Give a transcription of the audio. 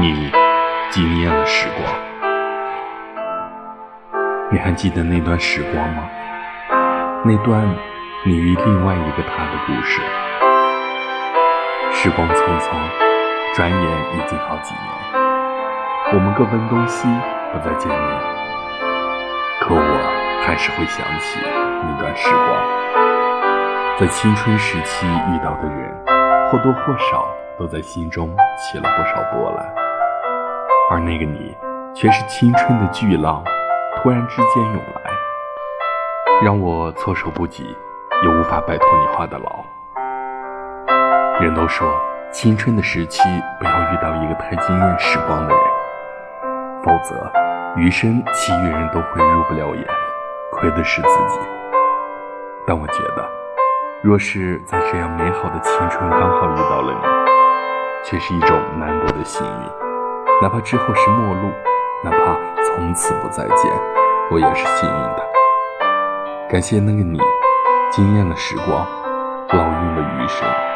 你惊艳了时光，你还记得那段时光吗？那段你与另外一个他的故事。时光匆匆，转眼已经好几年，我们各奔东西，不再见面。可我还是会想起那段时光，在青春时期遇到的人，或多或少都在心中起了不少波澜。那个你，却是青春的巨浪，突然之间涌来，让我措手不及，也无法摆脱你画的牢。人都说，青春的时期不要遇到一个太惊艳时光的人，否则余生其余人都会入不了眼，亏的是自己。但我觉得，若是在这样美好的青春刚好遇到了你，却是一种难得的幸运。哪怕之后是陌路，哪怕从此不再见，我也是幸运的。感谢那个你，惊艳了时光，烙印了余生。